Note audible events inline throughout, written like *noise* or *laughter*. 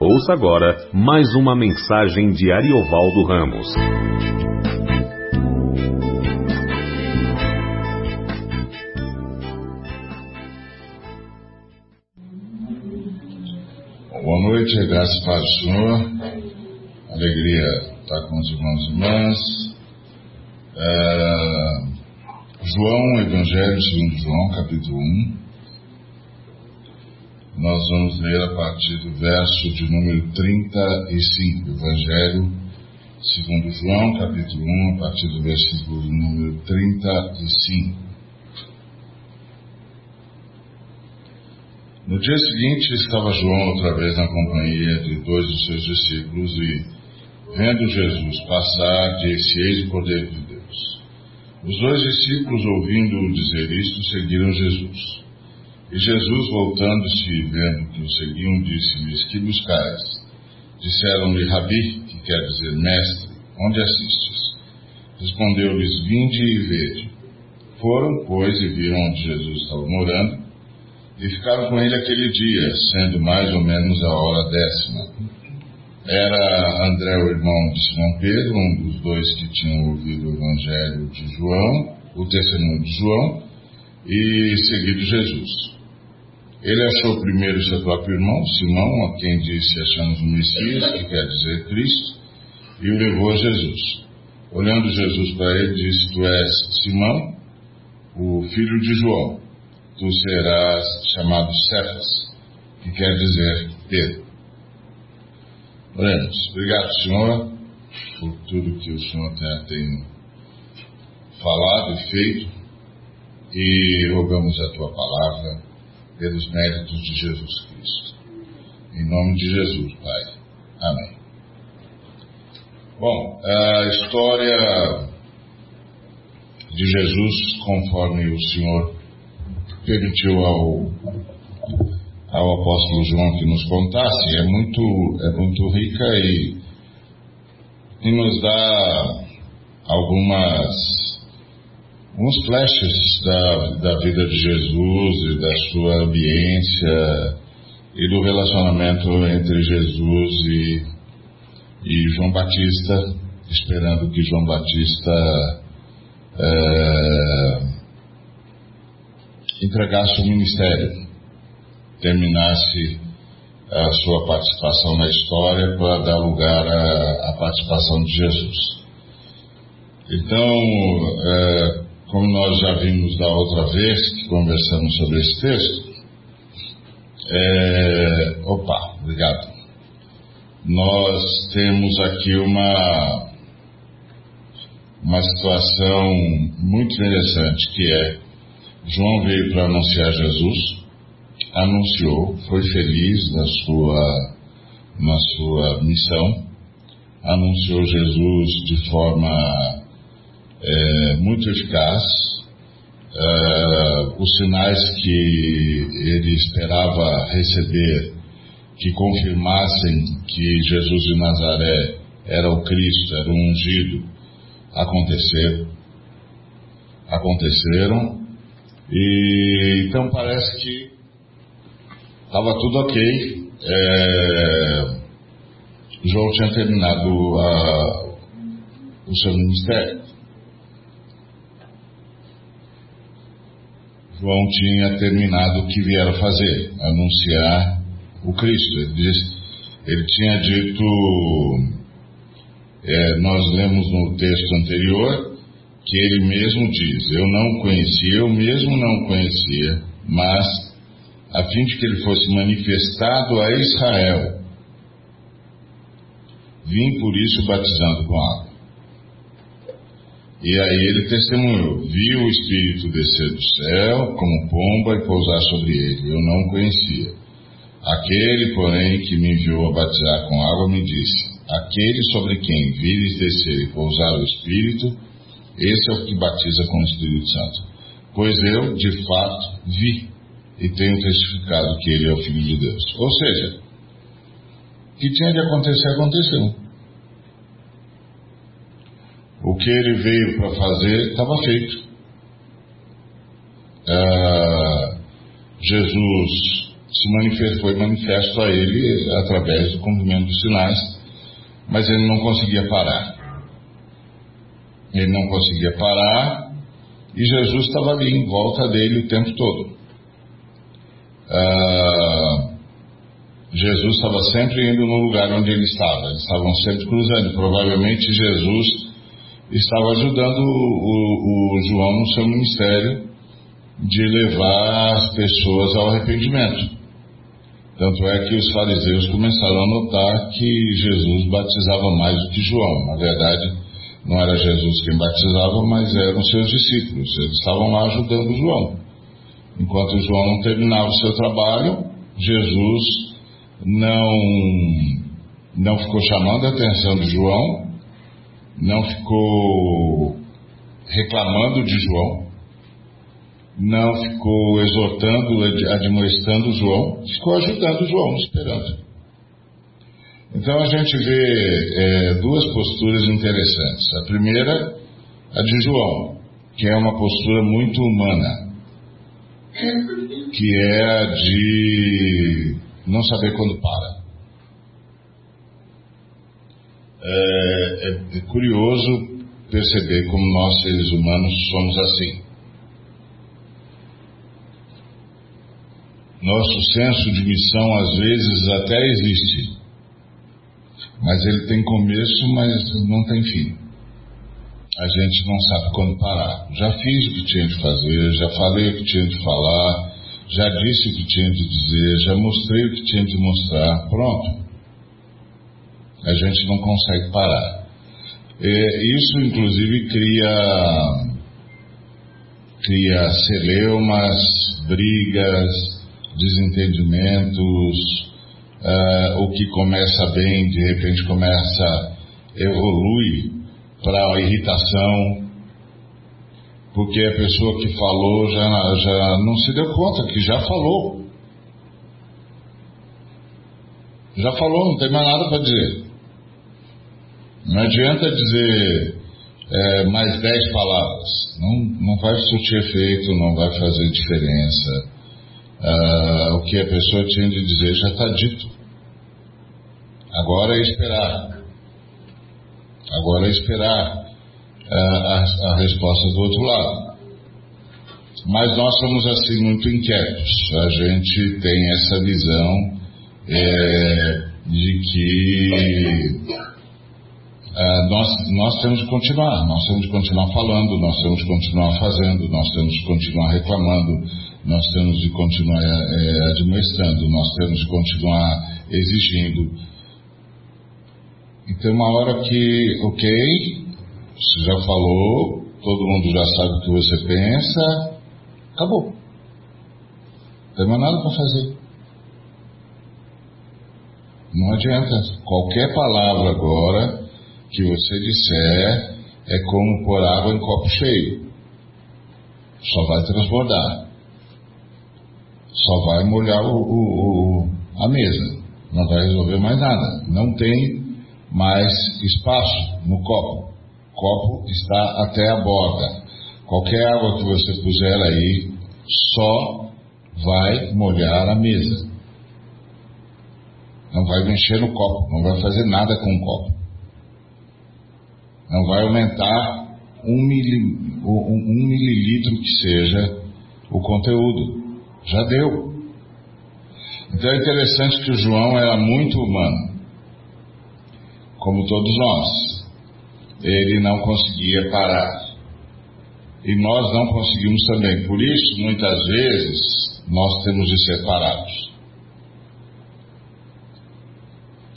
Ouça agora mais uma mensagem de Ariovaldo Ramos. Boa noite, graças para o Senhor. Alegria estar com os irmãos e irmãs. É, João, Evangelho segundo João, capítulo 1. Nós vamos ler a partir do verso de número 35, Evangelho segundo João, capítulo 1, a partir do versículo número 35. No dia seguinte estava João outra vez na companhia de dois dos seus discípulos e, vendo Jesus passar, disse: Eis o Cordeiro de Deus. Os dois discípulos, ouvindo-o dizer isto, seguiram Jesus. E Jesus, voltando-se e vendo que o seguiam, disse-lhes: Que buscais? Disseram-lhe: Rabi, que quer dizer mestre, onde assistes? Respondeu-lhes: Vinde e vede. Foram, pois, e viram onde Jesus estava morando, e ficaram com ele aquele dia, sendo mais ou menos a hora décima. Era André, o irmão de Simão Pedro, um dos dois que tinham ouvido o evangelho de João, o testemunho de João, e seguido Jesus. Ele achou primeiro seu próprio irmão, Simão, a quem disse: Achamos o Messias, que quer dizer Cristo, e o levou a Jesus. Olhando Jesus para ele, disse: Tu és Simão, o filho de João. Tu serás chamado Cefas, que quer dizer Pedro. Oremos. Obrigado, Senhor, por tudo que o Senhor tem falado e feito, e rogamos a tua palavra pelos méritos de Jesus Cristo. Em nome de Jesus, Pai. Amém. Bom, a história de Jesus, conforme o Senhor permitiu ao, ao apóstolo João que nos contasse, é muito, é muito rica e, e nos dá algumas uns flashes da, da vida de Jesus e da sua ambiência e do relacionamento entre Jesus e, e João Batista, esperando que João Batista é, entregasse o ministério, terminasse a sua participação na história para dar lugar à, à participação de Jesus. Então, é, como nós já vimos da outra vez que conversamos sobre esse texto, é, opa, obrigado. Nós temos aqui uma uma situação muito interessante que é João veio para anunciar Jesus, anunciou, foi feliz na sua na sua missão, anunciou Jesus de forma é, muito eficaz. É, os sinais que ele esperava receber, que confirmassem que Jesus de Nazaré era o Cristo, era o ungido, aconteceram. Aconteceram. E então parece que estava tudo ok. É, João tinha terminado a, o seu ministério. João tinha terminado o que vieram fazer, anunciar o Cristo. Ele, disse, ele tinha dito, é, nós lemos no texto anterior, que ele mesmo diz: Eu não conhecia, eu mesmo não conhecia, mas a fim de que ele fosse manifestado a Israel, vim por isso batizando com água. E aí ele testemunhou: viu o Espírito descer do céu como pomba e pousar sobre ele. Eu não o conhecia. Aquele, porém, que me enviou a batizar com água me disse: Aquele sobre quem vires descer e pousar o Espírito, esse é o que batiza com o Espírito Santo. Pois eu, de fato, vi e tenho testificado que ele é o Filho de Deus. Ou seja, o que tinha de acontecer, aconteceu. Que ele veio para fazer estava feito. Ah, Jesus se manifestou, manifesto a ele através do cumprimento dos sinais, mas ele não conseguia parar. Ele não conseguia parar e Jesus estava ali em volta dele o tempo todo. Ah, Jesus estava sempre indo no lugar onde ele estava, eles estavam sempre cruzando. Provavelmente Jesus estava ajudando o, o, o João no seu ministério de levar as pessoas ao arrependimento. Tanto é que os fariseus começaram a notar que Jesus batizava mais do que João. Na verdade, não era Jesus quem batizava, mas eram seus discípulos. Eles estavam lá ajudando João. Enquanto João não terminava o seu trabalho, Jesus não, não ficou chamando a atenção de João, não ficou reclamando de João, não ficou exortando, admoestando João, ficou ajudando João, esperando. Então a gente vê é, duas posturas interessantes. A primeira, a de João, que é uma postura muito humana, que é a de não saber quando para. É, é, curioso perceber como nós, seres humanos, somos assim. Nosso senso de missão às vezes até existe, mas ele tem começo, mas não tem fim. A gente não sabe quando parar. Já fiz o que tinha de fazer, já falei o que tinha de falar, já disse o que tinha de dizer, já mostrei o que tinha de mostrar. Pronto. A gente não consegue parar. E isso, inclusive, cria, cria celeumas, brigas, desentendimentos, uh, o que começa bem, de repente começa, evolui para irritação, porque a pessoa que falou já, já não se deu conta que já falou. Já falou, não tem mais nada para dizer. Não adianta dizer é, mais dez palavras. Não, não vai surtir efeito, não vai fazer diferença ah, o que a pessoa tinha de dizer já está dito. Agora é esperar. Agora é esperar ah, a, a resposta do outro lado. Mas nós somos assim muito inquietos. A gente tem essa visão é, de que ah, nós, nós temos de continuar, nós temos de continuar falando, nós temos de continuar fazendo, nós temos de continuar reclamando, nós temos de continuar é, administrando, nós temos de continuar exigindo. Então, uma hora que, ok, você já falou, todo mundo já sabe o que você pensa, acabou. Não tem mais nada para fazer. Não adianta. Qualquer palavra agora que você disser é como pôr água em copo cheio. Só vai transbordar só vai molhar o, o, o, a mesa, não vai resolver mais nada. Não tem mais espaço no copo. O copo está até a borda. Qualquer água que você puser aí só vai molhar a mesa. Não vai mexer no copo, não vai fazer nada com o copo. Não vai aumentar um, mili, um, um mililitro que seja o conteúdo. Já deu. Então é interessante que o João era muito humano, como todos nós. Ele não conseguia parar. E nós não conseguimos também. Por isso, muitas vezes, nós temos de ser parados.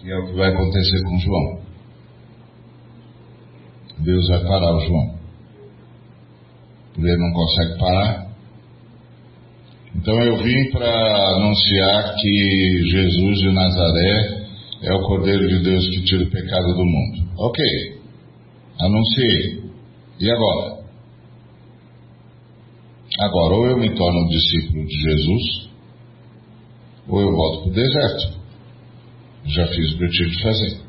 E é o que vai acontecer com João. Deus vai parar o João. Ele não consegue parar, então eu vim para anunciar que Jesus de Nazaré é o Cordeiro de Deus que tira o pecado do mundo. Ok, anunciei. E agora? Agora, ou eu me torno discípulo de Jesus, ou eu volto para o deserto. Já fiz o que eu tive de fazer.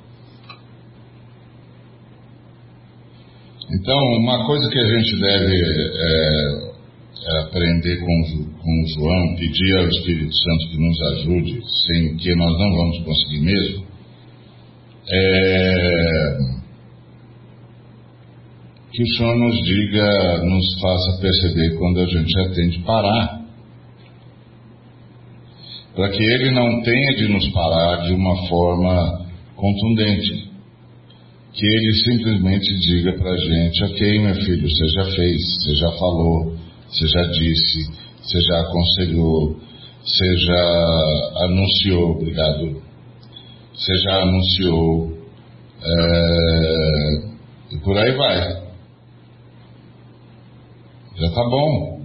Então, uma coisa que a gente deve é, aprender com, com João, pedir ao Espírito Santo que nos ajude, sem que nós não vamos conseguir mesmo, é, que o Senhor nos diga, nos faça perceber quando a gente já tem de parar. Para que Ele não tenha de nos parar de uma forma contundente. Que Ele simplesmente diga para a gente: Ok, meu filho, você já fez, você já falou, você já disse, você já aconselhou, você já anunciou, obrigado, você já anunciou, é, e por aí vai. Já tá bom.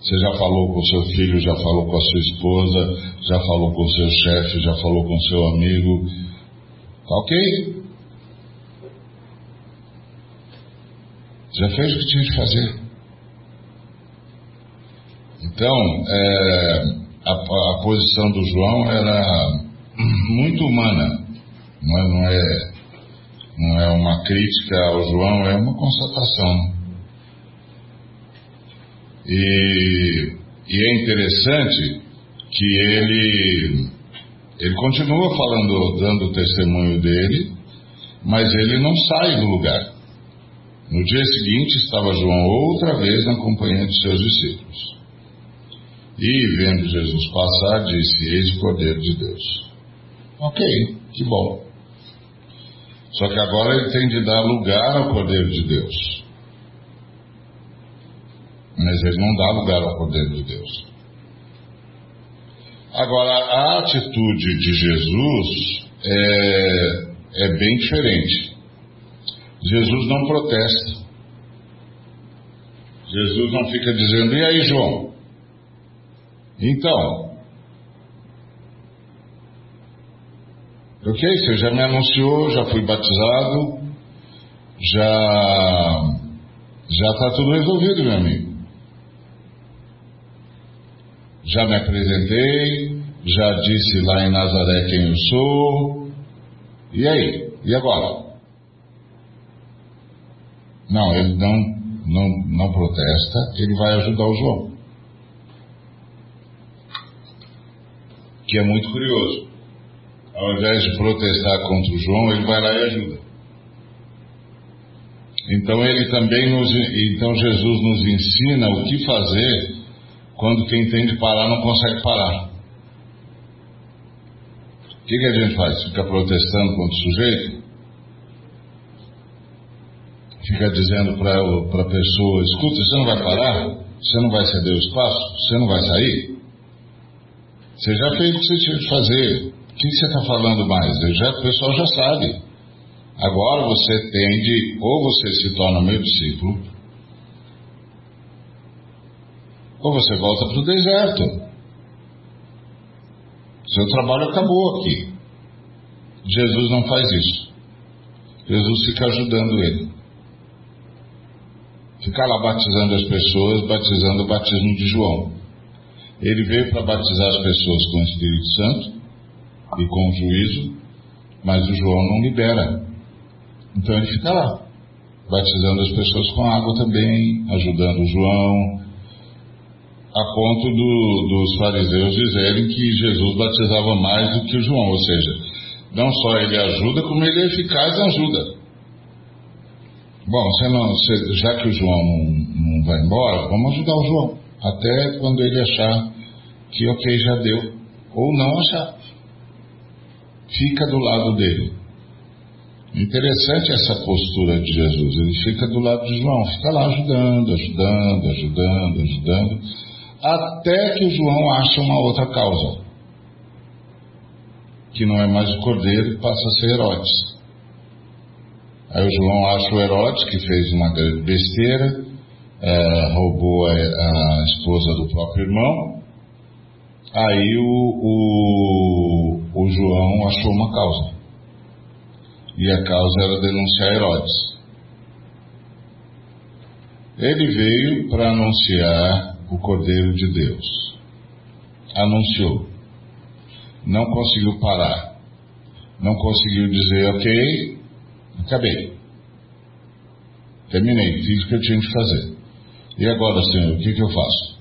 Você já falou com seu filho, já falou com a sua esposa, já falou com seu chefe, já falou com seu amigo. Tá ok? Já fez o que tinha de fazer. Então, é, a, a, posição do João era muito humana. É, não é, não é uma crítica ao João, é uma constatação. E, e é interessante que ele, ele continua falando, dando o testemunho dele, mas ele não sai do lugar. No dia seguinte estava João outra vez na companhia de seus discípulos. E, vendo Jesus passar, disse: Eis o Cordeiro de Deus. Ok, que bom. Só que agora ele tem de dar lugar ao Cordeiro de Deus. Mas ele não dá lugar ao Cordeiro de Deus. Agora, a atitude de Jesus é, é bem diferente. Jesus não protesta. Jesus não fica dizendo, e aí, João? Então, ok, você já me anunciou, já fui batizado, já já está tudo resolvido, meu amigo. Já me apresentei, já disse lá em Nazaré quem eu sou. E aí? E agora? Não, ele não, não, não protesta, ele vai ajudar o João. que é muito curioso. Ao invés de protestar contra o João, ele vai lá e ajuda. Então ele também nos, então Jesus nos ensina o que fazer quando quem tem de parar não consegue parar. O que, que a gente faz? Fica protestando contra o sujeito? Fica dizendo para a pessoa: escuta, você não vai parar? Você não vai ceder o espaço? Você não vai sair? Você já fez o que você tinha de fazer. O que você está falando mais? Já, o pessoal já sabe. Agora você tende, ou você se torna meu discípulo, ou você volta para o deserto. Seu trabalho acabou aqui. Jesus não faz isso. Jesus fica ajudando ele. Fica lá batizando as pessoas, batizando o batismo de João. Ele veio para batizar as pessoas com o Espírito Santo e com o juízo, mas o João não libera. Então ele fica lá, batizando as pessoas com água também, ajudando o João, a ponto do, dos fariseus dizerem que Jesus batizava mais do que o João, ou seja, não só ele ajuda, como ele é eficaz ajuda. Bom, não, já que o João não, não vai embora, vamos ajudar o João, até quando ele achar que ok, já deu, ou não achar. Fica do lado dele. Interessante essa postura de Jesus. Ele fica do lado de João, fica lá ajudando, ajudando, ajudando, ajudando, até que o João acha uma outra causa, que não é mais o cordeiro e passa a ser Herodes. Aí o João acha o Herodes, que fez uma grande besteira, é, roubou a, a esposa do próprio irmão, Aí o, o, o João achou uma causa. E a causa era denunciar Herodes. Ele veio para anunciar o Cordeiro de Deus. Anunciou. Não conseguiu parar. Não conseguiu dizer, ok, acabei. Terminei, fiz o que eu tinha de fazer. E agora, Senhor, o que, que eu faço?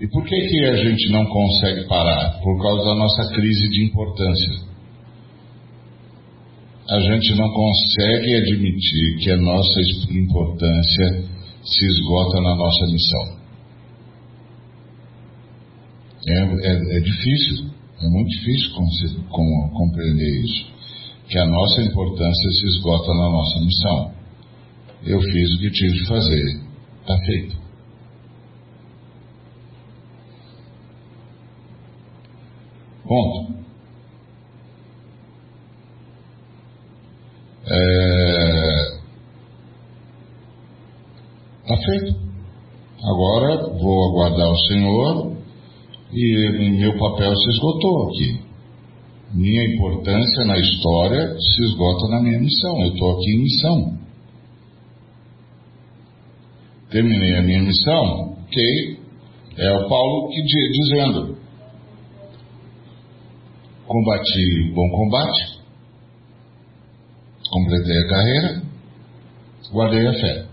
E por que, que a gente não consegue parar? Por causa da nossa crise de importância. A gente não consegue admitir que a nossa importância se esgota na nossa missão. É, é, é difícil, é muito difícil compreender isso. Que a nossa importância se esgota na nossa missão. Eu fiz o que tive de fazer, está feito. Ponto. É... Está feito. Agora vou aguardar o Senhor e meu papel se esgotou aqui. Minha importância na história se esgota na minha missão. Eu estou aqui em missão. Terminei a minha missão, ok? É o Paulo que dizendo: combati bom combate, completei a carreira, guardei a fé.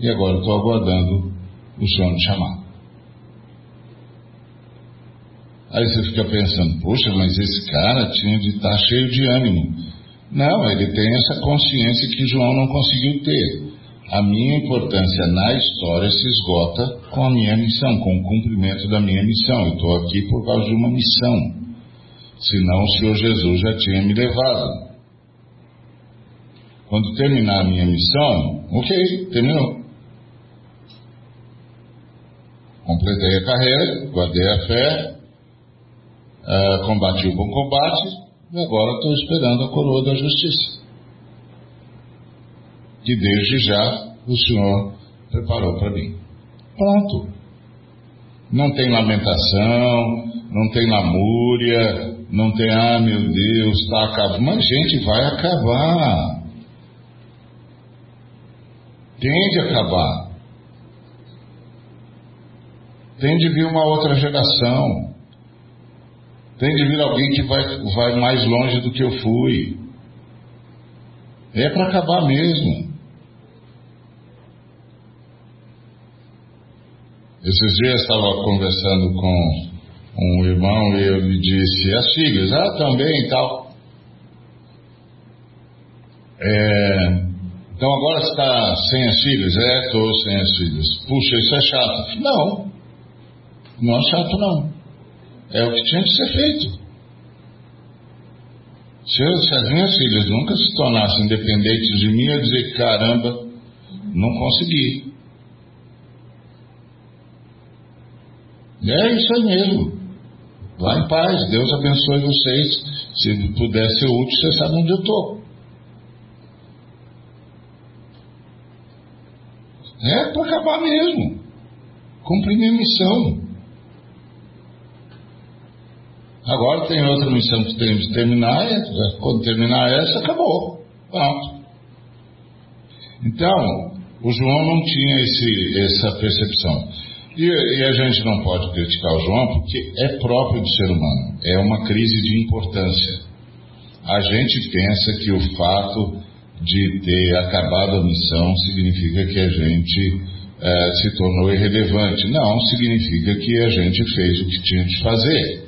E agora estou aguardando o Senhor me chamar. Aí você fica pensando, poxa, mas esse cara tinha de estar tá cheio de ânimo. Não, ele tem essa consciência que João não conseguiu ter. A minha importância na história se esgota com a minha missão, com o cumprimento da minha missão. Eu estou aqui por causa de uma missão. Senão o Senhor Jesus já tinha me levado. Quando terminar a minha missão, ok, terminou. Completei a carreira, guardei a fé, uh, combati o bom combate e agora estou esperando a coroa da justiça. Que desde já o Senhor preparou para mim. Pronto. Não tem lamentação, não tem lamúria, não tem, ah meu Deus, está acabando. Mas, gente, vai acabar. Tem de acabar. Tem de vir uma outra geração. Tem de vir alguém que vai, vai mais longe do que eu fui. É para acabar mesmo. Esses dias estava conversando com um irmão e eu lhe disse, as filhas, ah, também e tal. É, então agora está sem as filhas? É, estou sem as filhas. Puxa, isso é chato. Não, não é chato não. É o que tinha que ser feito. Se, eu, se as minhas filhas nunca se tornassem independentes de mim, eu dizer, caramba, não consegui. É isso aí mesmo. Vá em paz, Deus abençoe vocês. Se puder ser útil, você sabe onde eu estou. É para acabar mesmo. Cumprir minha missão. Agora tem outra missão que temos de terminar. Quando terminar essa, acabou. Pronto. Então, o João não tinha esse, essa percepção. E, e, a gente não pode criticar o João porque é próprio do ser humano, é uma crise de importância. A gente pensa que o fato de ter acabado a missão significa que a gente é, se tornou irrelevante. Não, significa que a gente fez o que tinha de fazer.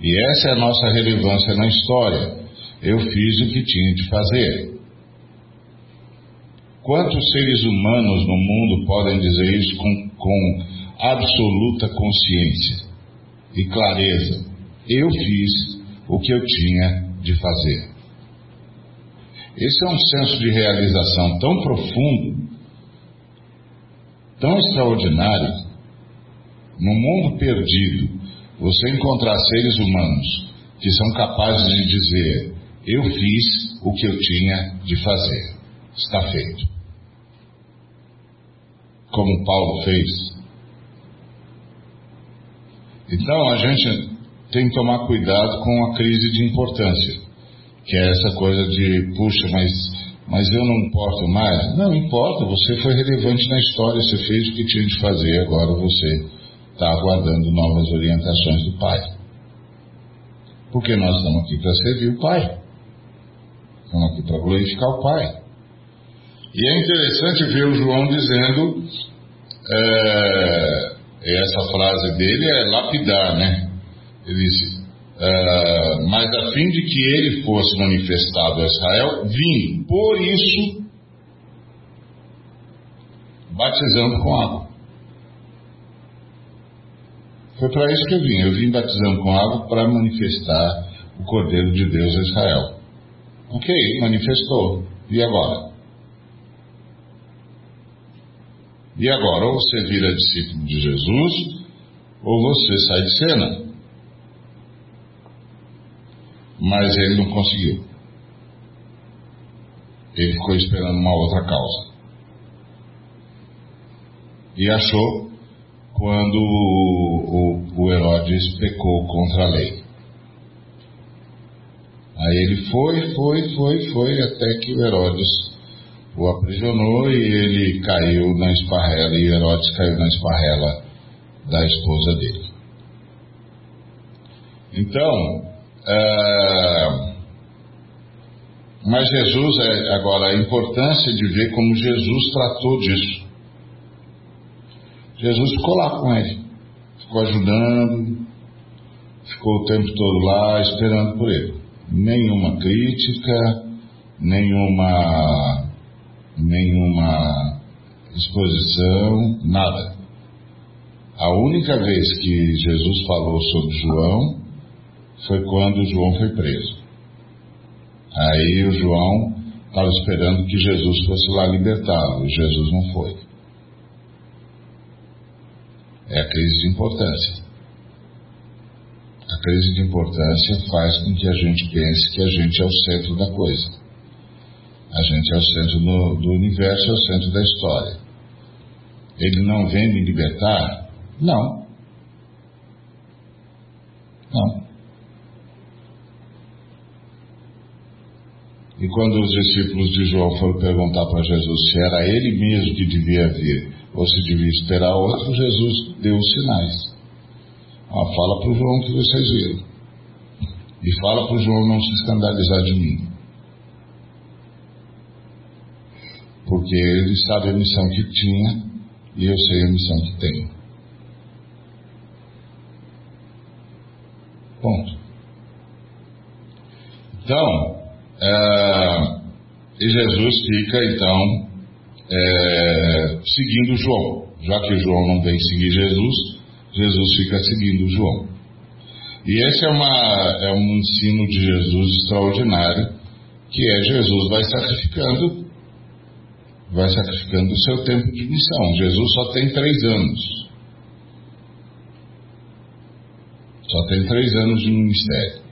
E essa é a nossa relevância na história. Eu fiz o que tinha de fazer. Quantos seres humanos no mundo podem dizer isso com, com absoluta consciência e clareza? Eu fiz o que eu tinha de fazer. Esse é um senso de realização tão profundo, tão extraordinário. No mundo perdido, você encontrar seres humanos que são capazes de dizer: Eu fiz o que eu tinha de fazer. Está feito como Paulo fez. Então a gente tem que tomar cuidado com a crise de importância, que é essa coisa de, puxa, mas, mas eu não importo mais. Não importa, você foi relevante na história, você fez o que tinha de fazer, agora você está aguardando novas orientações do Pai. Porque nós estamos aqui para servir o Pai. Estamos aqui para glorificar o Pai. E é interessante ver o João dizendo, é, essa frase dele é lapidar, né? Ele disse, é, mas a fim de que ele fosse manifestado a Israel, vim, por isso, batizando com água. Foi para isso que eu vim. Eu vim batizando com água para manifestar o Cordeiro de Deus a Israel. Ok, manifestou. E agora? E agora, ou você vira discípulo de Jesus, ou você sai de cena. Mas ele não conseguiu. Ele ficou esperando uma outra causa. E achou quando o, o, Herodes pecou contra a lei. Aí ele foi, foi, foi, foi, até que o Herodes o aprisionou e ele caiu na esparrela, e Herodes caiu na esparrela da esposa dele. Então, é, mas Jesus, é, agora, a importância de ver como Jesus tratou disso. Jesus ficou lá com ele, ficou ajudando, ficou o tempo todo lá esperando por ele. Nenhuma crítica, nenhuma, nenhuma exposição, nada. A única vez que Jesus falou sobre João foi quando João foi preso. Aí o João estava esperando que Jesus fosse lá libertá-lo, e Jesus não foi. É a crise de importância. A crise de importância faz com que a gente pense que a gente é o centro da coisa. A gente é o centro do, do universo, é o centro da história. Ele não vem me libertar? Não. Não. E quando os discípulos de João foram perguntar para Jesus se era ele mesmo que devia vir ou se devia esperar outro, Jesus deu os sinais. Ah, fala para o João que vocês viram. E fala para o João não se escandalizar de mim. Porque ele sabe a missão que tinha e eu sei a missão que tenho. Ponto. Então, é, e Jesus fica então é, seguindo João. Já que João não vem seguir Jesus, Jesus fica seguindo João. E esse é, uma, é um ensino de Jesus extraordinário, que é Jesus vai sacrificando, vai sacrificando o seu tempo de missão. Jesus só tem três anos. Só tem três anos de ministério.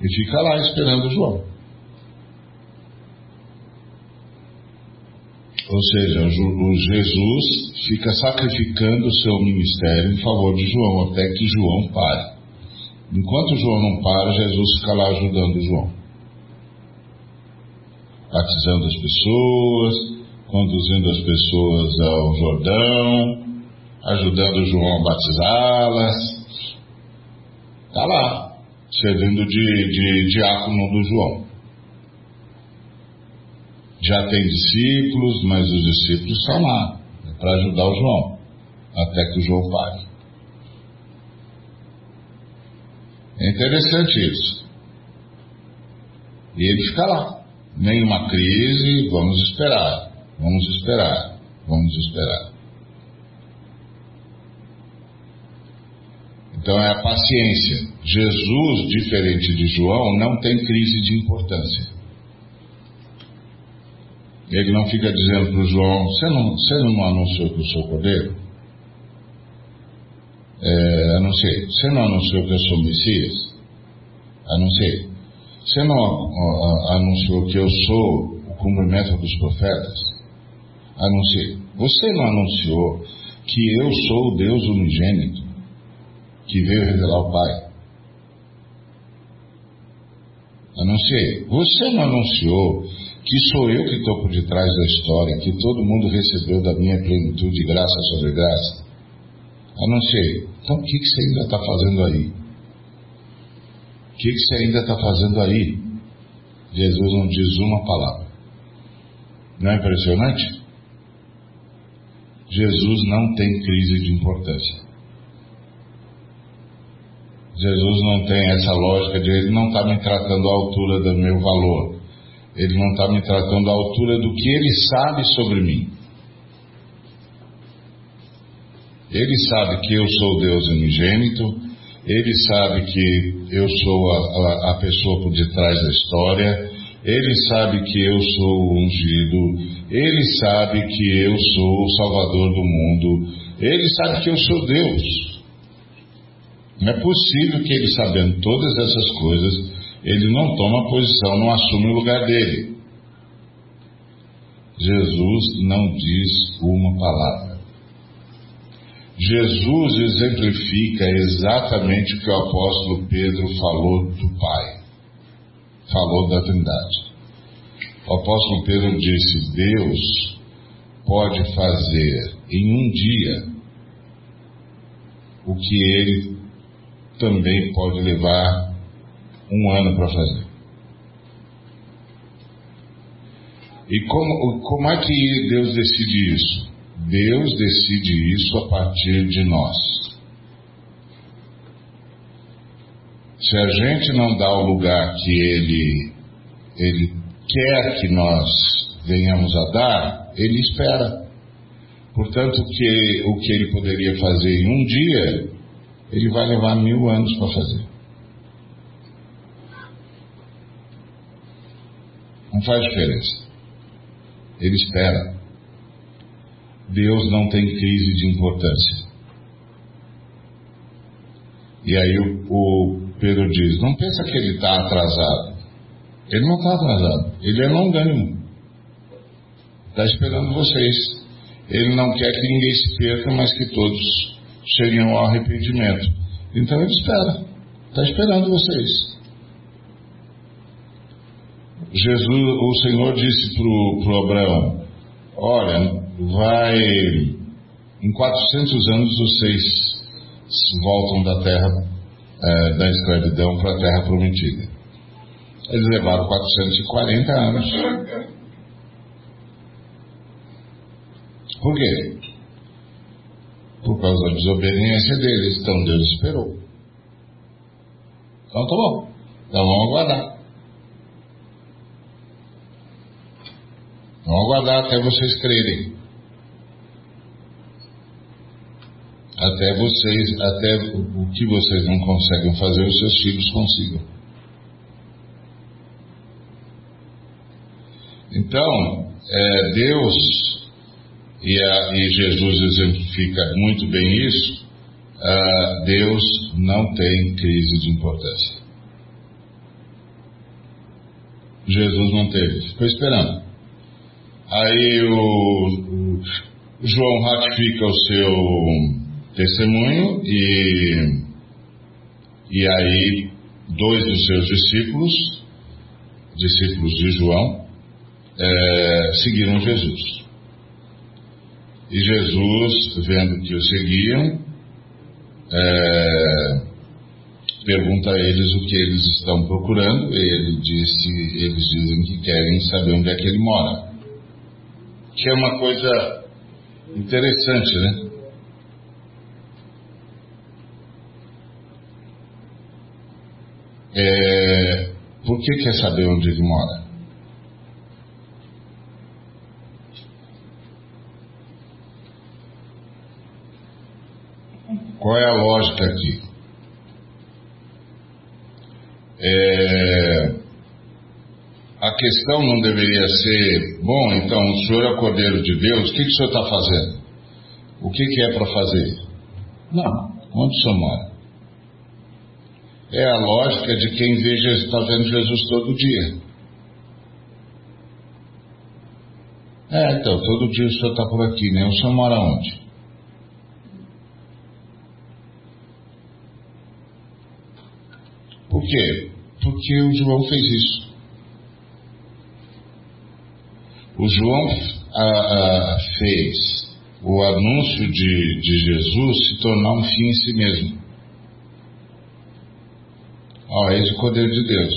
E fica lá esperando João. Ou seja, Jesus fica sacrificando o seu ministério em favor de João, até que João pare. Enquanto João não para, Jesus fica lá ajudando João. Batizando as pessoas, conduzindo as pessoas ao Jordão, ajudando João a batizá-las. Está lá, servindo de, de diácono do João já tem discípulos, mas os discípulos estão lá é para ajudar o João, até que o João pare. É interessante isso. E ele fica lá. Nenhuma crise, vamos esperar, vamos esperar, vamos esperar. Então é a paciência. Jesus, diferente de João, não tem crise de importância. Ele não fica dizendo para o João: Você não, não anunciou que eu sou cordeiro? É, anunciei. Você não anunciou que eu sou Messias? Anunciei. Você não anunciou que eu sou o cumprimento dos profetas? Anunciei. Você não anunciou que eu sou o Deus unigênito que veio revelar o Pai? Anunciei. Você não anunciou que sou eu que estou por detrás da história, que todo mundo recebeu da minha plenitude graça sobre graça. Anunciei. Então o que, que você ainda está fazendo aí? O que, que você ainda está fazendo aí? Jesus não diz uma palavra. Não é impressionante? Jesus não tem crise de importância. Jesus não tem essa lógica de ele não está me tratando à altura do meu valor. Ele não está me tratando à altura do que ele sabe sobre mim. Ele sabe que eu sou Deus unigênito, ele sabe que eu sou a, a, a, pessoa por detrás da história, ele sabe que eu sou o ungido, ele sabe que eu sou o salvador do mundo, ele sabe que eu sou Deus. Não é possível que ele, sabendo todas essas coisas, ele não toma posição, não assume o lugar dele. Jesus não diz uma palavra. Jesus exemplifica exatamente o que o apóstolo Pedro falou do Pai, falou da Trindade. O apóstolo Pedro disse: Deus pode fazer em um dia o que ele também pode levar um ano para fazer. E como, como é que Deus decide isso? Deus decide isso a partir de nós. Se a gente não dá o lugar que Ele, ele quer que nós venhamos a dar, Ele espera. Portanto, que, o que Ele poderia fazer em um dia, Ele vai levar mil anos para fazer. Não faz diferença. Ele espera. Deus não tem crise de importância. E aí o, o Pedro diz: Não pensa que ele está atrasado. Ele não está atrasado, ele é longânimo. Está esperando vocês. Ele não quer que ninguém se perca, mas que todos cheguem ao arrependimento. Então ele espera, está esperando vocês. Jesus, o Senhor disse para o Abraão: Olha, vai. Em 400 anos vocês voltam da terra, é, da escravidão para a terra prometida. Eles levaram 440 anos. Por quê? Por causa da desobediência deles. Então Deus esperou. Então tá bom. Então vamos aguardar. Vamos aguardar até vocês crerem. até vocês, até o que vocês não conseguem fazer, os seus filhos consigam. Então, é, Deus e, a, e, Jesus exemplifica muito bem isso. Deus não tem crise de importância. Jesus não teve, ficou esperando. Aí o, o João ratifica o seu testemunho e, e aí dois dos seus discípulos, discípulos de João, é, seguiram Jesus. E Jesus, vendo que o seguiam, é, pergunta a eles o que eles estão procurando. Ele disse, eles dizem que querem saber onde é que ele mora. Que é uma coisa interessante, né? É, por que quer saber onde ele mora? Qual é a lógica aqui? É, a questão não deveria ser, bom, então o senhor é Cordeiro de Deus, o que, que o senhor está fazendo? O que, que é para fazer? Não, onde o senhor mora? é a lógica de quem está vendo Jesus todo dia. É, então, todo dia o senhor está por aqui, né? O senhor mora onde? Por quê? Porque o João fez isso. O João a, a, fez o anúncio de, de Jesus se tornar um fim em si mesmo. Ó, eis o poder de Deus.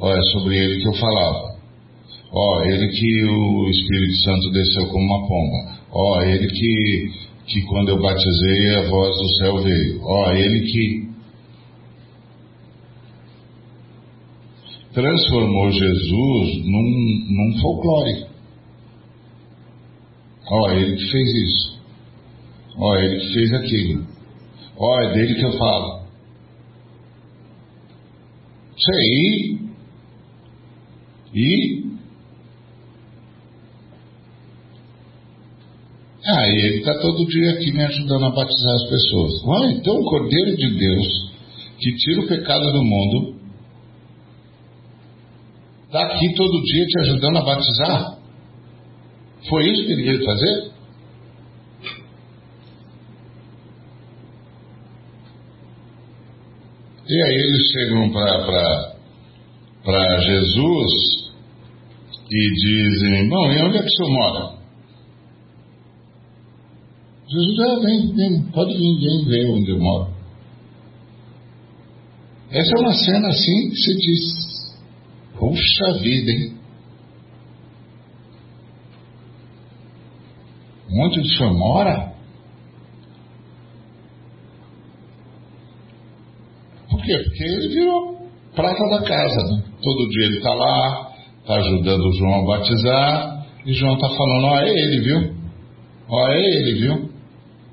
Ó, é sobre ele que eu falava. Ó, ele que o Espírito Santo desceu como uma pomba. Ó, ele que, que quando eu batizei a voz do céu veio. Ó, ele que transformou Jesus num, num folclore. Ó, ele que fez isso. Ó, ele que fez aquilo. Ó, é dele que eu falo. Isso aí. E. Ah, e ele está todo dia aqui me ajudando a batizar as pessoas. Ah, então o Cordeiro de Deus, que tira o pecado do mundo, está aqui todo dia te ajudando a batizar? Foi isso que ele veio fazer? E aí eles chegam para Jesus e dizem, irmão, e onde é que o senhor mora? Jesus, ah, vem, vem, pode vir, vem ver onde eu moro. Essa é uma cena assim que se diz, puxa vida, hein? Onde o senhor mora? Por quê? Porque ele virou prata da casa. Né? Todo dia ele está lá, está ajudando o João a batizar, e João está falando, ó, é ele, viu? Ó, é ele, viu?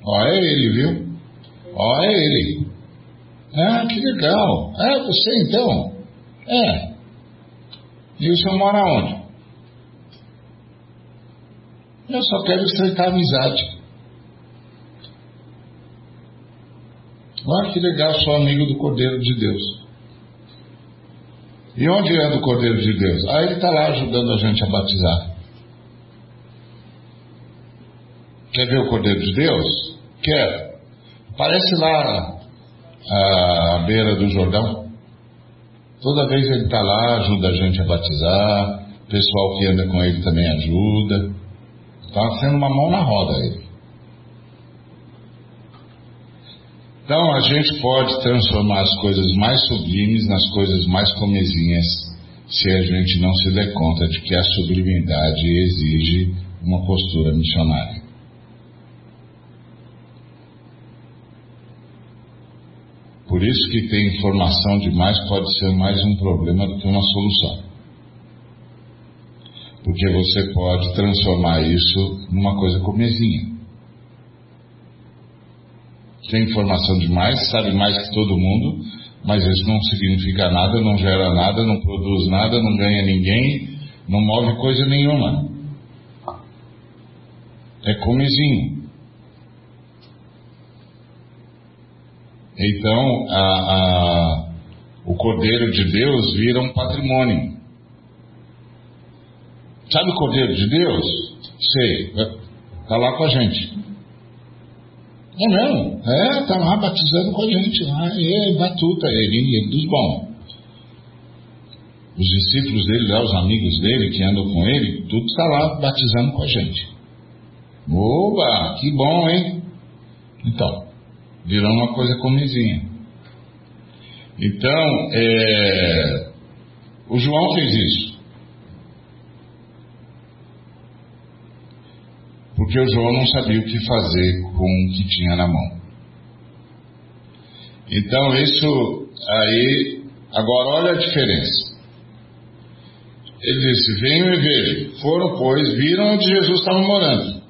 Ó, é ele, viu? Ó, é ele. Ah, que legal. É você então? É. E o senhor mora onde? Eu só quero estreitar amizade. Olha que legal, sou amigo do Cordeiro de Deus. E onde é do Cordeiro de Deus? Ah, ele está lá ajudando a gente a batizar. Quer ver o Cordeiro de Deus? Quer. Parece lá à beira do Jordão. Toda vez ele está lá, ajuda a gente a batizar. O pessoal que anda com ele também ajuda. Está sendo uma mão na roda ele. Então a gente pode transformar as coisas mais sublimes nas coisas mais comezinhas se a gente não se der conta de que a sublimidade exige uma postura missionária. Por isso que ter informação demais pode ser mais um problema do que uma solução. Porque você pode transformar isso numa coisa comezinha tem informação demais, sabe mais que todo mundo, mas isso não significa nada, não gera nada, não produz nada, não ganha ninguém, não move coisa nenhuma. É comezinho. Então, a, a, o Cordeiro de Deus vira um patrimônio. Sabe o Cordeiro de Deus? Sei, está lá com a gente. É não, é, tá lá batizando com a gente lá, é batuta, ele, ele dos bons. Os discípulos dele lá, os amigos dele que andam com ele, tudo está lá batizando com a gente. Oba, que bom, hein? Então, virou uma coisa comezinha. Então, é, o João fez isso. Porque o João não sabia o que fazer com o que tinha na mão. Então, isso aí, agora olha a diferença. Ele disse: Venham e vejam. Foram, pois, viram onde Jesus estava morando.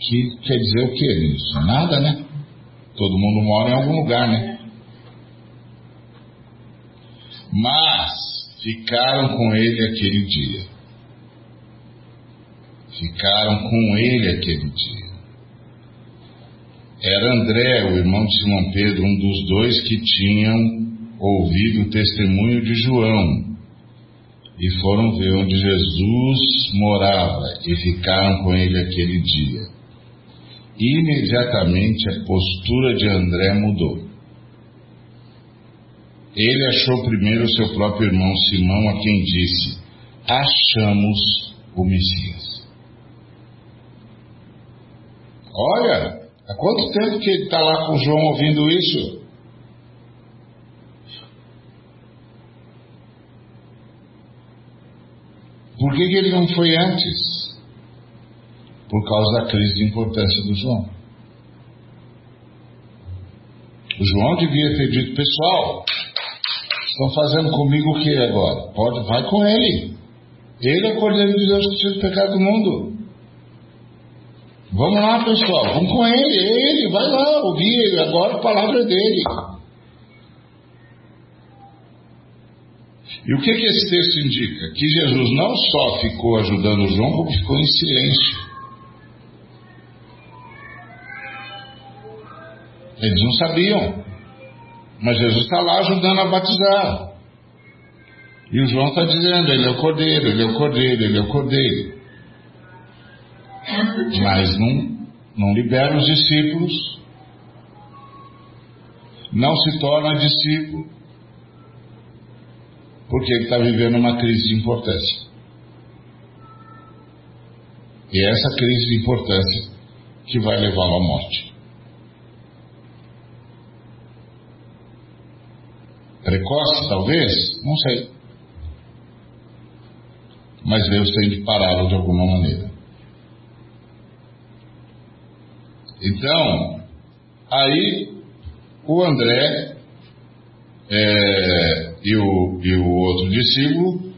Que quer dizer o que isso? Nada, né? Todo mundo mora em algum lugar, né? Mas ficaram com ele aquele dia ficaram com ele aquele dia. Era André, o irmão de Simão Pedro, um dos dois que tinham ouvido o testemunho de João e foram ver onde Jesus morava e ficaram com ele aquele dia. Imediatamente a postura de André mudou. Ele achou primeiro o seu próprio irmão Simão, a quem disse: Achamos o Messias. Olha, há quanto tempo que ele está lá com João ouvindo isso? por que, que ele não foi antes? Por causa da crise de importância do João. O João devia ter dito, pessoal, estão fazendo comigo o que agora? Pode, vai com ele. Ele é o Cordeiro de Deus que tira o pecado do mundo. Vamos lá, pessoal, vamos com ele, ele, vai lá, ouvir ele, agora a palavra dele. E o que, que esse texto indica? Que Jesus não só ficou ajudando João, como ficou em silêncio. Eles não sabiam. Mas Jesus está lá ajudando a batizar. E o João está dizendo: Ele é o cordeiro, ele é o cordeiro, ele é o cordeiro. Mas não, não libera os discípulos, não se torna discípulo, porque ele está vivendo uma crise de importância. E é essa crise de importância que vai levá-lo à morte. Precoce, talvez? Não sei. Mas Deus tem que pará-lo de alguma maneira. Então, aí o André é, e, o, e o outro discípulo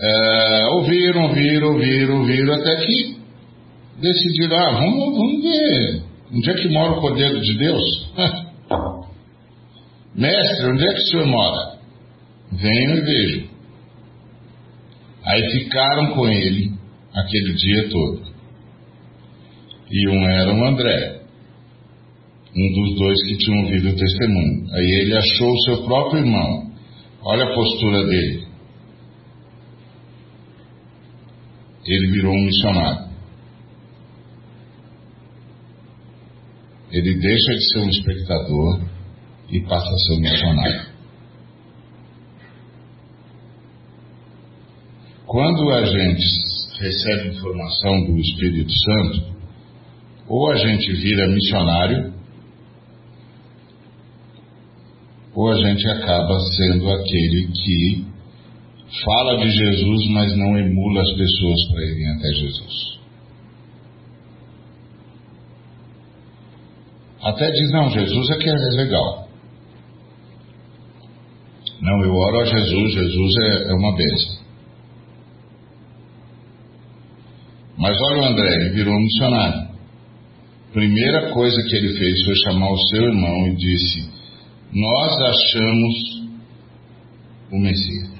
é, ouviram, ouviram, ouviram, ouviram, até que decidiram, ah, vamos, vamos ver onde é que mora o Cordeiro de Deus. *laughs* Mestre, onde é que o senhor mora? Venham e vejam. Aí ficaram com ele aquele dia todo. E um era o André, um dos dois que tinham ouvido o testemunho. Aí ele achou o seu próprio irmão. Olha a postura dele. Ele virou um missionário. Ele deixa de ser um espectador e passa a ser um missionário. Quando a gente recebe informação do Espírito Santo, ou a gente vira missionário, ou a gente acaba sendo aquele que fala de Jesus, mas não emula as pessoas para irem até Jesus. Até diz, não, Jesus é que é legal. Não, eu oro a Jesus, Jesus é, é uma bênção. Mas olha o André, ele virou um missionário. Primeira coisa que ele fez foi chamar o seu irmão e disse: Nós achamos o Messias.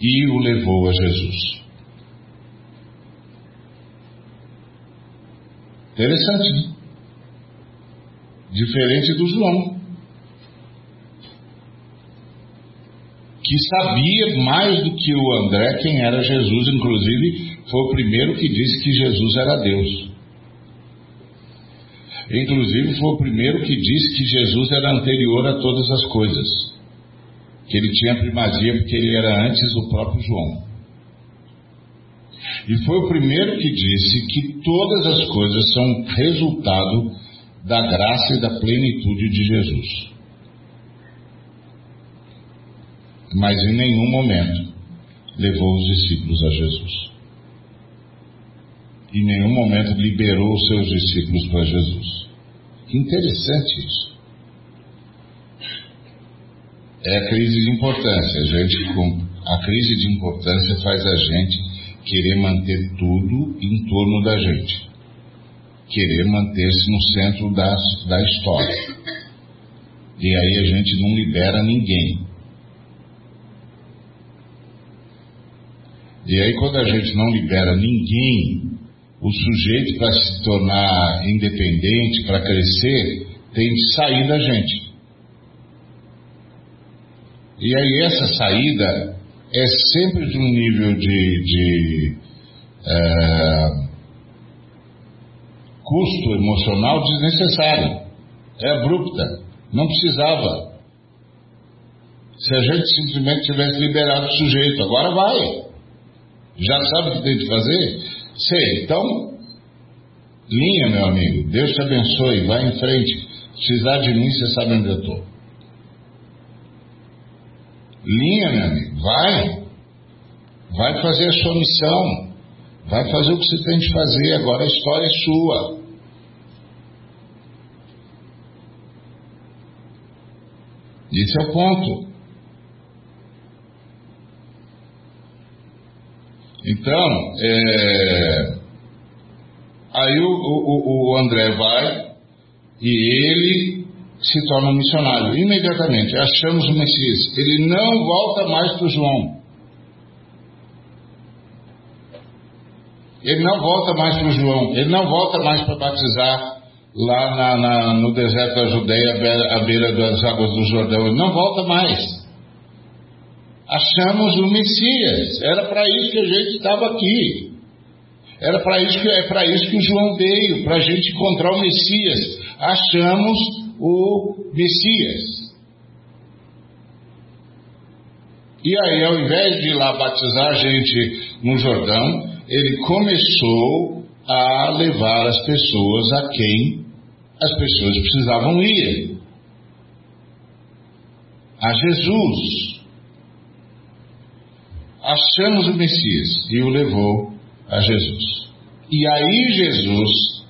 E o levou a Jesus. Interessante, né? Diferente do João. que sabia mais do que o André quem era Jesus, inclusive foi o primeiro que disse que Jesus era Deus. Inclusive foi o primeiro que disse que Jesus era anterior a todas as coisas, que ele tinha primazia porque ele era antes do próprio João. E foi o primeiro que disse que todas as coisas são resultado da graça e da plenitude de Jesus. mas em nenhum momento levou os discípulos a Jesus. Em nenhum momento liberou os seus discípulos para Jesus. Que interessante isso. É a crise de importância. A, gente, a crise de importância faz a gente querer manter tudo em torno da gente. Querer manter-se no centro da, da história. E aí a gente não libera ninguém. E aí, quando a gente não libera ninguém, o sujeito para se tornar independente, para crescer, tem de sair da gente. E aí, essa saída é sempre de um nível de, de é, custo emocional desnecessário. É abrupta. Não precisava. Se a gente simplesmente tivesse liberado o sujeito, agora vai. Já sabe o que tem de fazer? Sei. Então, linha, meu amigo. Deus te abençoe. Vai em frente. Se precisar de mim, você sabe onde eu estou. linha, meu amigo. Vai. Vai fazer a sua missão. Vai fazer o que você tem de fazer. Agora a história é sua. Esse é o ponto. Então, é, aí o, o, o André vai e ele se torna um missionário. Imediatamente, achamos o Messias. Ele não volta mais para João. Ele não volta mais para João. Ele não volta mais para batizar lá na, na, no deserto da Judeia, à beira, à beira das águas do Jordão. Ele não volta mais achamos o Messias. Era para isso que a gente estava aqui. Era para isso que é para isso que o João veio, para a gente encontrar o Messias. Achamos o Messias. E aí, ao invés de ir lá batizar a gente no Jordão, ele começou a levar as pessoas a quem as pessoas precisavam ir. A Jesus achamos o Messias e o levou a Jesus. E aí Jesus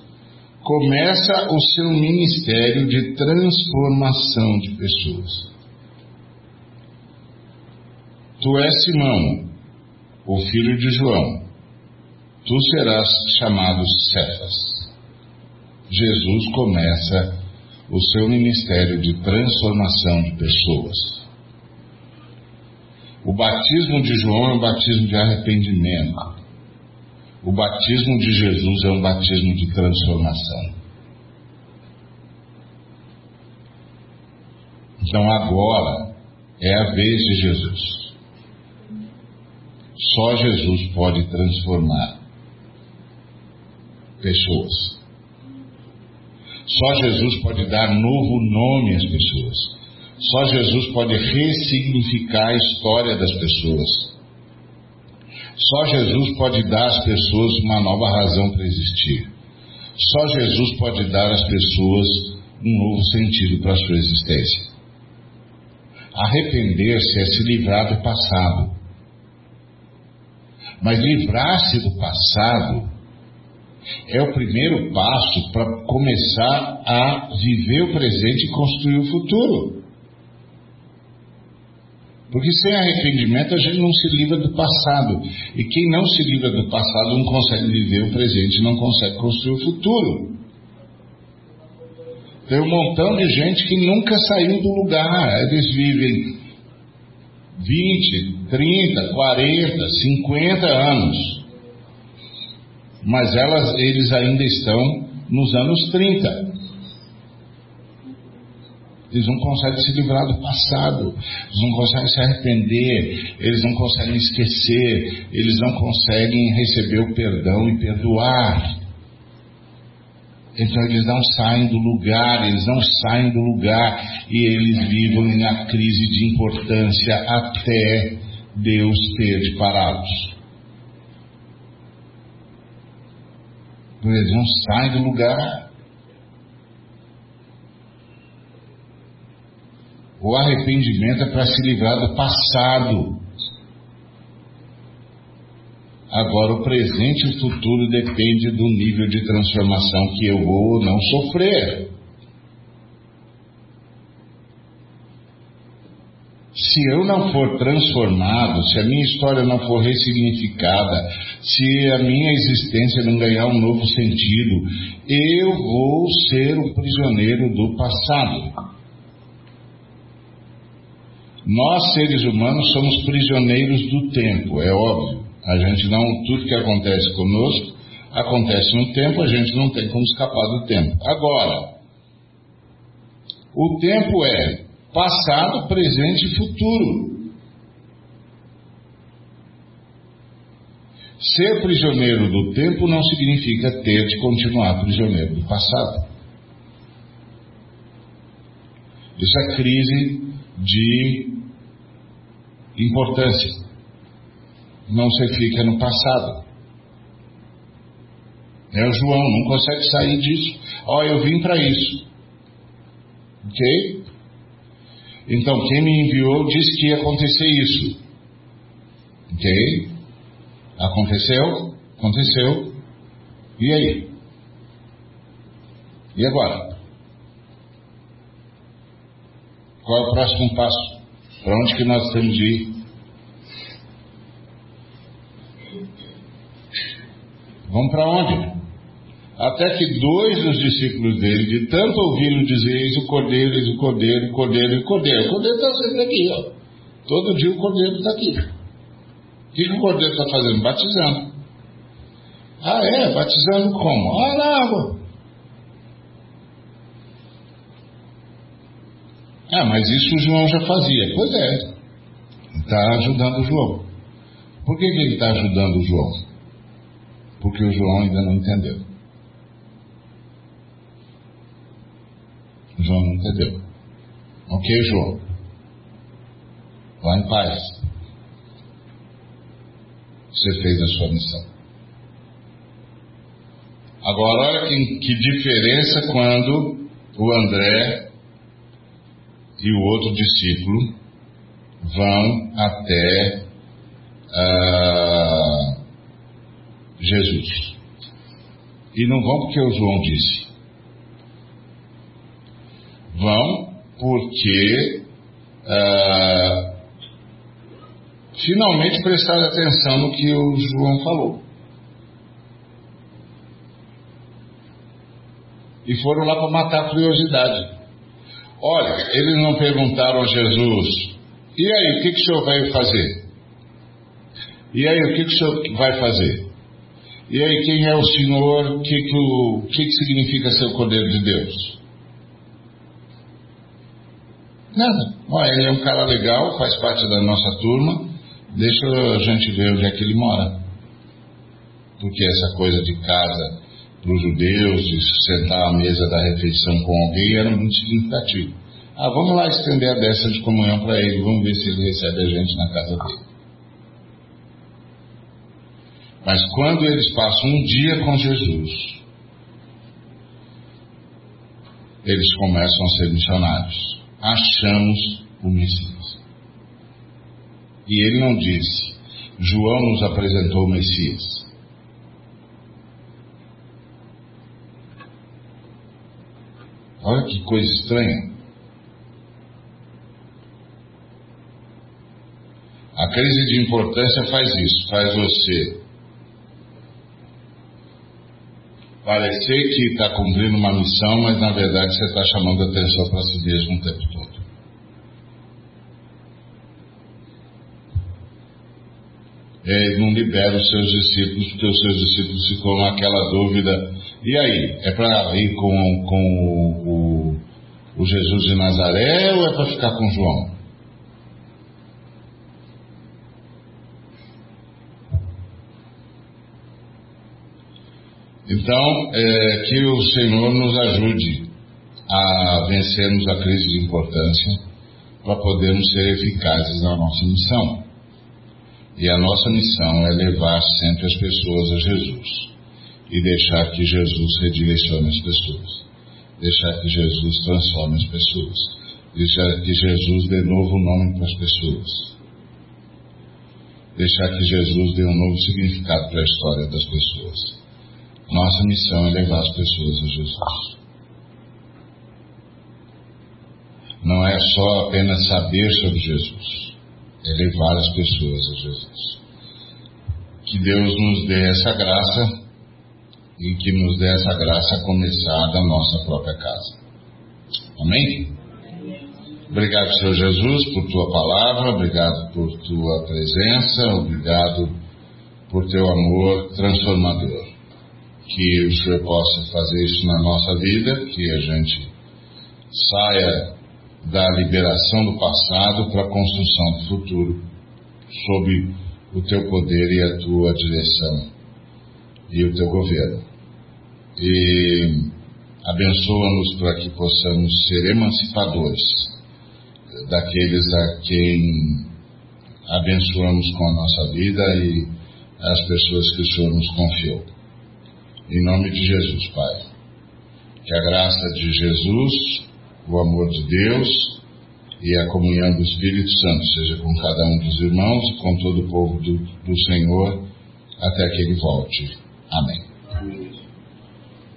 começa o seu ministério de transformação de pessoas. Tu és Simão, o filho de João. Tu serás chamado Cefas. Jesus começa o seu ministério de transformação de pessoas. O batismo de João é um batismo de arrependimento. O batismo de Jesus é um batismo de transformação. Então agora é a vez de Jesus. Só Jesus pode transformar pessoas. Só Jesus pode dar novo nome às pessoas. Só Jesus pode ressignificar a história das pessoas. Só Jesus pode dar às pessoas uma nova razão para existir. Só Jesus pode dar às pessoas um novo sentido para a sua existência. Arrepender-se é se livrar do passado. Mas livrar-se do passado é o primeiro passo para começar a viver o presente e construir o futuro. Porque sem arrependimento a gente não se livra do passado. E quem não se livra do passado não consegue viver o presente, não consegue construir o futuro. Tem um montão de gente que nunca saiu do lugar. Eles vivem 20, 30, 40, 50 anos. Mas elas, eles ainda estão nos anos 30. Eles não conseguem se livrar do passado, eles não conseguem se arrepender, eles não conseguem esquecer, eles não conseguem receber o perdão e perdoar. Então eles não saem do lugar, eles não saem do lugar e eles vivem na crise de importância até Deus ter de. Eles não saem do lugar. O arrependimento é para se livrar do passado. Agora, o presente e o futuro depende do nível de transformação que eu vou ou não sofrer. Se eu não for transformado, se a minha história não for ressignificada, se a minha existência não ganhar um novo sentido, eu vou ser o prisioneiro do passado. Nós, seres humanos, somos prisioneiros do tempo, é óbvio. A gente não, tudo que acontece conosco acontece no tempo, a gente não tem como escapar do tempo. Agora, o tempo é passado, presente e futuro. Ser prisioneiro do tempo não significa ter de continuar prisioneiro do passado. Isso é crise de importância. Não se fica no passado. É o João, não consegue sair disso. Ó, oh, eu vim para isso. Ok? Então, quem me enviou disse que ia acontecer isso. Ok? Aconteceu? Aconteceu. E aí? E agora? Qual é o próximo passo? Para onde que nós temos de ir? Vamos para onde? Até que dois dos discípulos dele, de tanto ouvi-lo dizer, eis o cordeiro, eis o cordeiro, cordeiro, o cordeiro. O cordeiro está sempre aqui, ó. Todo dia o cordeiro está aqui. O que, que o cordeiro está fazendo? Batizando. Ah, é? Batizando como? Ah, na água. Ah, mas isso o João já fazia. Pois é. Está ajudando o João. Por que, que ele está ajudando o João? Porque o João ainda não entendeu. O João não entendeu. Ok, João? Vá em paz. Você fez a sua missão. Agora, olha que, que diferença quando o André e o outro discípulo vão até uh, Jesus. E não vão porque o João disse. Vão porque uh, finalmente prestaram atenção no que o João falou. E foram lá para matar a curiosidade. Olha, eles não perguntaram a Jesus: e aí, o que, que o senhor vai fazer? E aí, o que, que o senhor vai fazer? E aí, quem é o Senhor? O que, que, o, que, que significa ser o Cordeiro de Deus? Nada. Olha, ele é um cara legal, faz parte da nossa turma. Deixa a gente ver onde é que ele mora. Porque essa coisa de casa para os judeus, de sentar à mesa da refeição com alguém, era muito significativo. Ah, vamos lá estender a dessa de comunhão para ele, vamos ver se ele recebe a gente na casa dele. Mas quando eles passam um dia com Jesus, eles começam a ser missionários. Achamos o Messias. E ele não disse, João nos apresentou o Messias. Olha que coisa estranha. A crise de importância faz isso, faz você parecer que está cumprindo uma missão, mas na verdade você está chamando atenção para si mesmo o tempo todo. Ele não libera os seus discípulos, porque os seus discípulos ficam naquela dúvida. E aí? É para ir com, com o, o, o Jesus de Nazaré ou é para ficar com João? Então, é, que o Senhor nos ajude a vencermos a crise de importância para podermos ser eficazes na nossa missão. E a nossa missão é levar sempre as pessoas a Jesus e deixar que Jesus redirecione as pessoas, deixar que Jesus transforme as pessoas, deixar que Jesus dê novo nome para as pessoas, deixar que Jesus dê um novo significado para a história das pessoas. Nossa missão é levar as pessoas a Jesus. Não é só apenas saber sobre Jesus, é levar as pessoas a Jesus. Que Deus nos dê essa graça e que nos dê essa graça começar da nossa própria casa. Amém? Obrigado, Senhor Jesus, por tua palavra, obrigado por tua presença, obrigado por teu amor transformador que o Senhor possa fazer isso na nossa vida, que a gente saia da liberação do passado para a construção do futuro, sob o teu poder e a tua direção e o teu governo. E abençoa-nos para que possamos ser emancipadores daqueles a quem abençoamos com a nossa vida e as pessoas que o Senhor nos confiou. Em nome de Jesus, Pai. Que a graça de Jesus, o amor de Deus, e a comunhão do Espírito Santo seja com cada um dos irmãos e com todo o povo do, do Senhor até que ele volte. Amém.